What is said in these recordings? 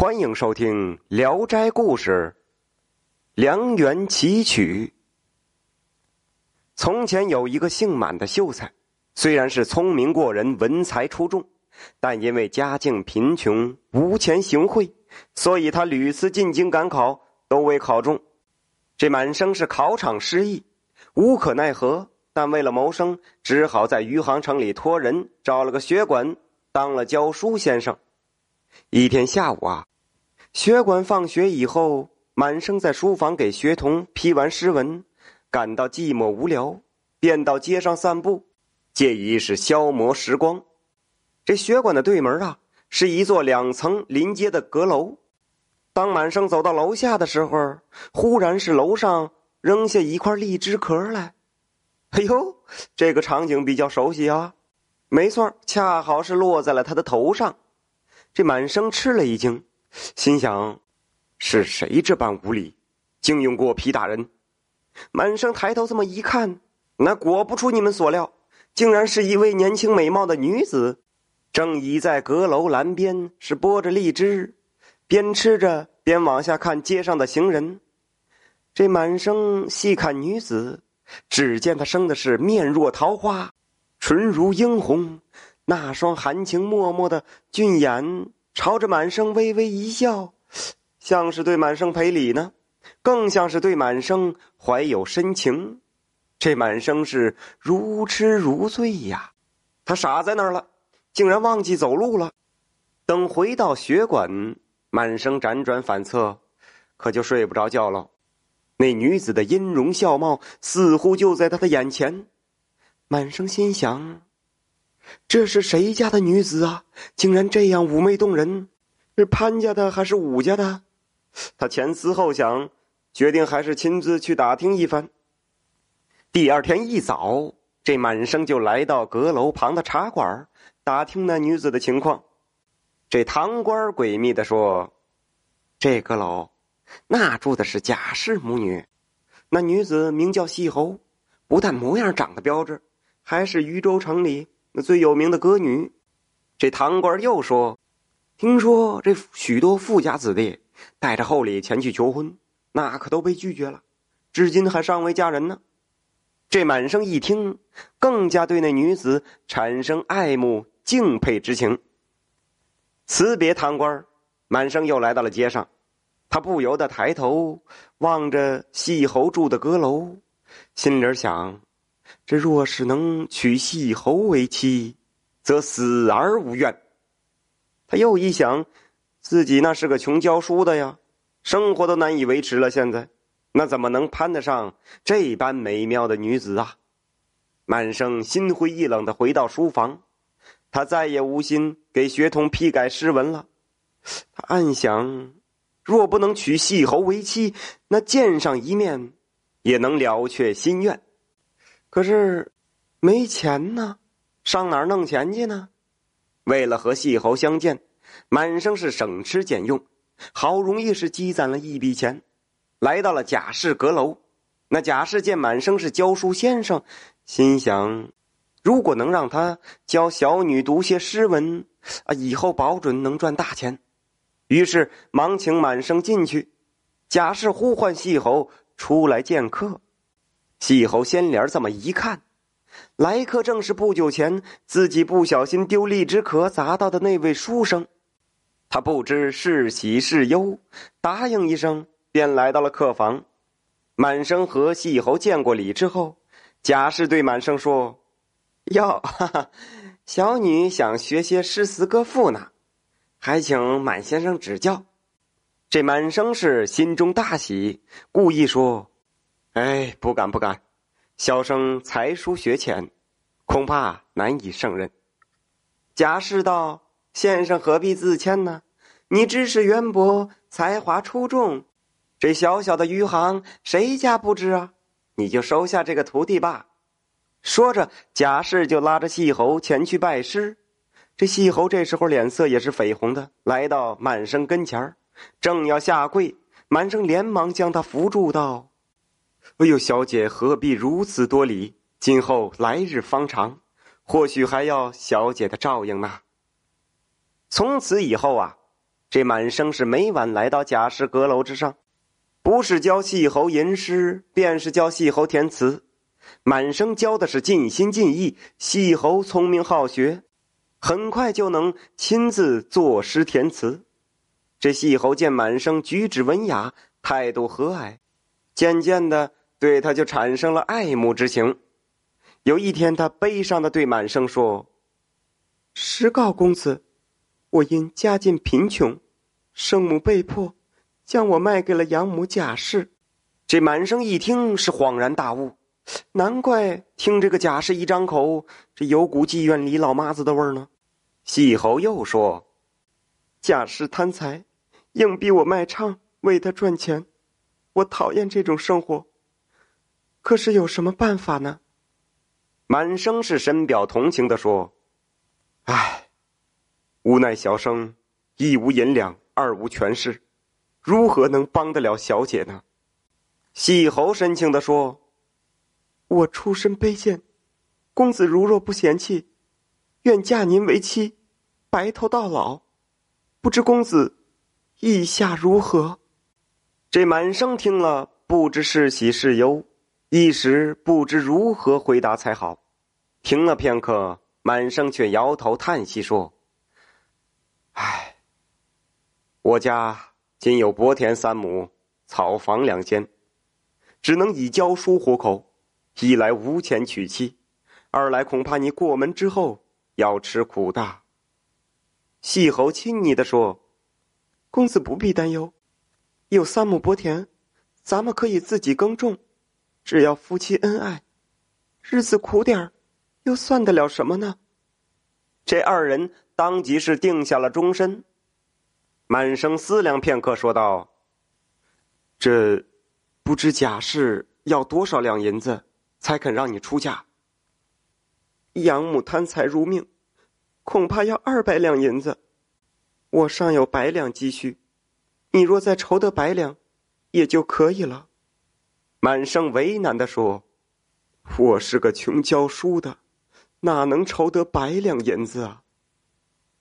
欢迎收听《聊斋故事》，梁园奇曲。从前有一个姓满的秀才，虽然是聪明过人、文才出众，但因为家境贫穷、无钱行贿，所以他屡次进京赶考都未考中。这满生是考场失意，无可奈何，但为了谋生，只好在余杭城里托人找了个学馆，当了教书先生。一天下午啊，学馆放学以后，满生在书房给学童批完诗文，感到寂寞无聊，便到街上散步，借以是消磨时光。这学馆的对门啊，是一座两层临街的阁楼。当满生走到楼下的时候，忽然是楼上扔下一块荔枝壳来。哎呦，这个场景比较熟悉啊！没错，恰好是落在了他的头上。这满生吃了一惊，心想：是谁这般无礼，竟用过皮打人？满生抬头这么一看，那果不出你们所料，竟然是一位年轻美貌的女子，正倚在阁楼栏边，是剥着荔枝，边吃着边往下看街上的行人。这满生细看女子，只见她生的是面若桃花，唇如樱红。那双含情脉脉的俊眼，朝着满生微微一笑，像是对满生赔礼呢，更像是对满生怀有深情。这满生是如痴如醉呀，他傻在那儿了，竟然忘记走路了。等回到学馆，满生辗转反侧，可就睡不着觉了。那女子的音容笑貌似乎就在他的眼前，满生心想。这是谁家的女子啊？竟然这样妩媚动人，是潘家的还是武家的？他前思后想，决定还是亲自去打听一番。第二天一早，这满生就来到阁楼旁的茶馆，打听那女子的情况。这堂官诡秘的说：“这阁楼，那住的是贾氏母女，那女子名叫细侯，不但模样长得标致，还是渝州城里。”那最有名的歌女，这堂官又说：“听说这许多富家子弟带着厚礼前去求婚，那可都被拒绝了，至今还尚未嫁人呢。”这满生一听，更加对那女子产生爱慕敬佩之情。辞别堂官，满生又来到了街上，他不由得抬头望着细侯住的阁楼，心里想。这若是能娶细侯为妻，则死而无怨。他又一想，自己那是个穷教书的呀，生活都难以维持了。现在，那怎么能攀得上这般美妙的女子啊？满生心灰意冷的回到书房，他再也无心给学童批改诗文了。他暗想，若不能娶细侯为妻，那见上一面，也能了却心愿。可是，没钱呢，上哪儿弄钱去呢？为了和细侯相见，满生是省吃俭用，好容易是积攒了一笔钱，来到了贾氏阁楼。那贾氏见满生是教书先生，心想，如果能让他教小女读些诗文，啊，以后保准能赚大钱。于是忙请满生进去。贾氏呼唤细侯出来见客。细侯掀帘这么一看，来客正是不久前自己不小心丢荔枝壳砸到的那位书生。他不知是喜是忧，答应一声，便来到了客房。满生和细侯见过礼之后，贾氏对满生说：“哟，哈哈，小女想学些诗词歌赋呢，还请满先生指教。”这满生是心中大喜，故意说。哎，不敢不敢，小生才疏学浅，恐怕难以胜任。贾氏道：“先生何必自谦呢？你知识渊博，才华出众，这小小的余杭，谁家不知啊？你就收下这个徒弟吧。”说着，贾氏就拉着细猴前去拜师。这细猴这时候脸色也是绯红的，来到满生跟前正要下跪，满生连忙将他扶住，道。哎呦，小姐何必如此多礼？今后来日方长，或许还要小姐的照应呢。从此以后啊，这满生是每晚来到贾氏阁楼之上，不是教细侯吟诗，便是教细侯填词。满生教的是尽心尽意，细侯聪明好学，很快就能亲自作诗填词。这细侯见满生举止文雅，态度和蔼，渐渐的对他就产生了爱慕之情。有一天，他悲伤的对满生说：“实告公子，我因家境贫穷，生母被迫将我卖给了养母贾氏。”这满生一听是恍然大悟，难怪听这个贾氏一张口，这有股妓院里老妈子的味儿呢。细侯又说：“贾氏贪财，硬逼我卖唱为他赚钱，我讨厌这种生活。可是有什么办法呢？”满生是深表同情的说：“唉，无奈小生一无银两，二无权势，如何能帮得了小姐呢？”细侯深情的说：“我出身卑贱，公子如若不嫌弃，愿嫁您为妻，白头到老。不知公子意下如何？”这满生听了，不知是喜是忧。一时不知如何回答才好，停了片刻，满生却摇头叹息说：“唉，我家仅有薄田三亩，草房两间，只能以教书糊口。一来无钱娶妻，二来恐怕你过门之后要吃苦的。”细侯亲昵的说：“公子不必担忧，有三亩薄田，咱们可以自己耕种。”只要夫妻恩爱，日子苦点儿，又算得了什么呢？这二人当即是定下了终身。满生思量片刻，说道：“这不知贾氏要多少两银子，才肯让你出嫁？”养母贪财如命，恐怕要二百两银子。我尚有百两积蓄，你若再筹得百两，也就可以了。满生为难的说：“我是个穷教书的，哪能筹得百两银子啊？”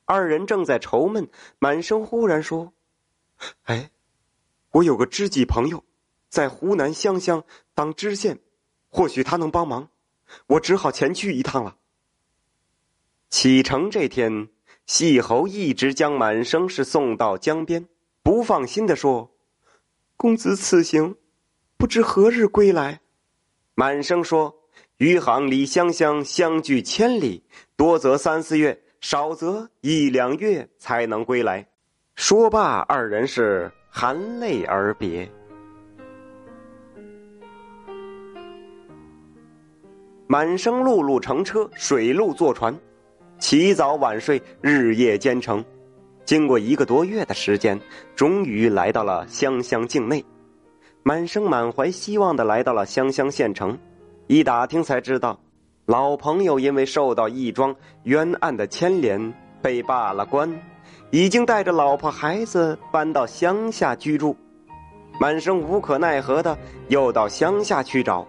二人正在愁闷，满生忽然说：“哎，我有个知己朋友，在湖南湘乡当知县，或许他能帮忙。我只好前去一趟了。”启程这天，细侯一直将满生是送到江边，不放心的说：“公子此行。”不知何日归来，满生说：“余杭离湘乡相距千里，多则三四月，少则一两月才能归来。”说罢，二人是含泪而别。满生陆路乘车，水路坐船，起早晚睡，日夜兼程。经过一个多月的时间，终于来到了湘乡境内。满生满怀希望的来到了湘乡县城，一打听才知道，老朋友因为受到一桩冤案的牵连，被罢了官，已经带着老婆孩子搬到乡下居住。满生无可奈何的又到乡下去找，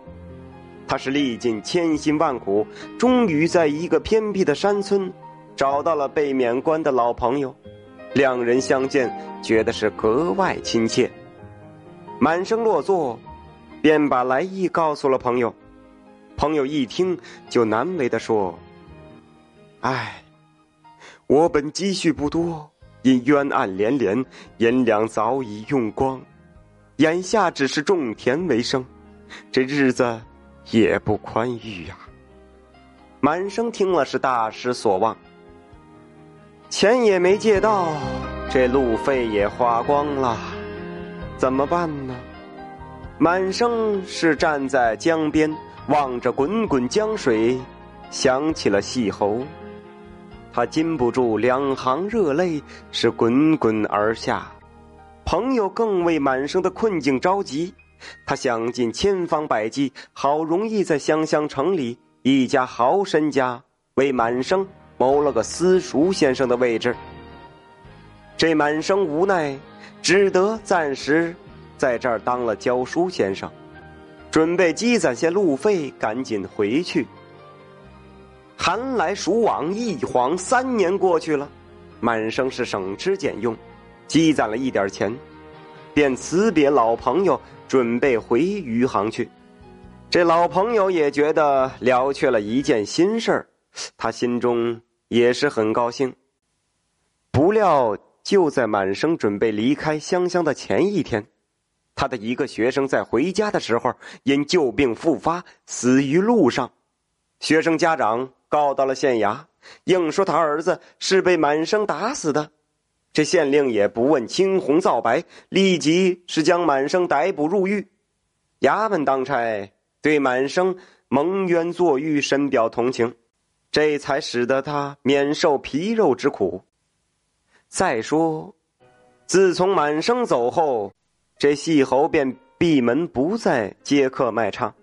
他是历尽千辛万苦，终于在一个偏僻的山村，找到了被免官的老朋友，两人相见，觉得是格外亲切。满生落座，便把来意告诉了朋友。朋友一听，就难为的说：“唉，我本积蓄不多，因冤案连连，银两早已用光，眼下只是种田为生，这日子也不宽裕呀。”满生听了是大失所望，钱也没借到，这路费也花光了。怎么办呢？满生是站在江边，望着滚滚江水，想起了细侯，他禁不住两行热泪是滚滚而下。朋友更为满生的困境着急，他想尽千方百计，好容易在湘乡城里一家豪绅家为满生谋了个私塾先生的位置。这满生无奈。只得暂时在这儿当了教书先生，准备积攒些路费，赶紧回去。寒来暑往，一晃三年过去了，满生是省吃俭用，积攒了一点钱，便辞别老朋友，准备回余杭去。这老朋友也觉得了却了一件心事儿，他心中也是很高兴。不料就在满生准备离开湘乡的前一天，他的一个学生在回家的时候因旧病复发，死于路上。学生家长告到了县衙，硬说他儿子是被满生打死的。这县令也不问青红皂白，立即是将满生逮捕入狱。衙门当差对满生蒙冤坐狱深表同情，这才使得他免受皮肉之苦。再说，自从满生走后，这细猴便闭门不再接客卖唱，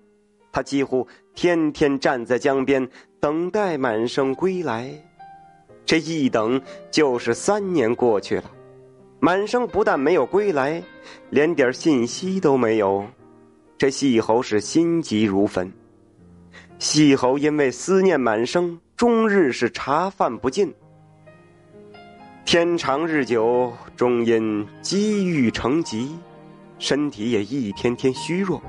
他几乎天天站在江边等待满生归来。这一等就是三年过去了，满生不但没有归来，连点信息都没有。这细猴是心急如焚。细猴因为思念满生，终日是茶饭不进。天长日久，终因积郁成疾，身体也一天天虚弱。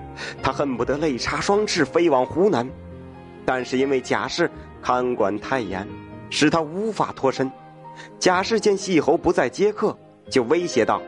他恨不得泪插双翅，飞往湖南，但是因为贾氏看管太严。使他无法脱身。贾氏见细侯不再接客，就威胁道：“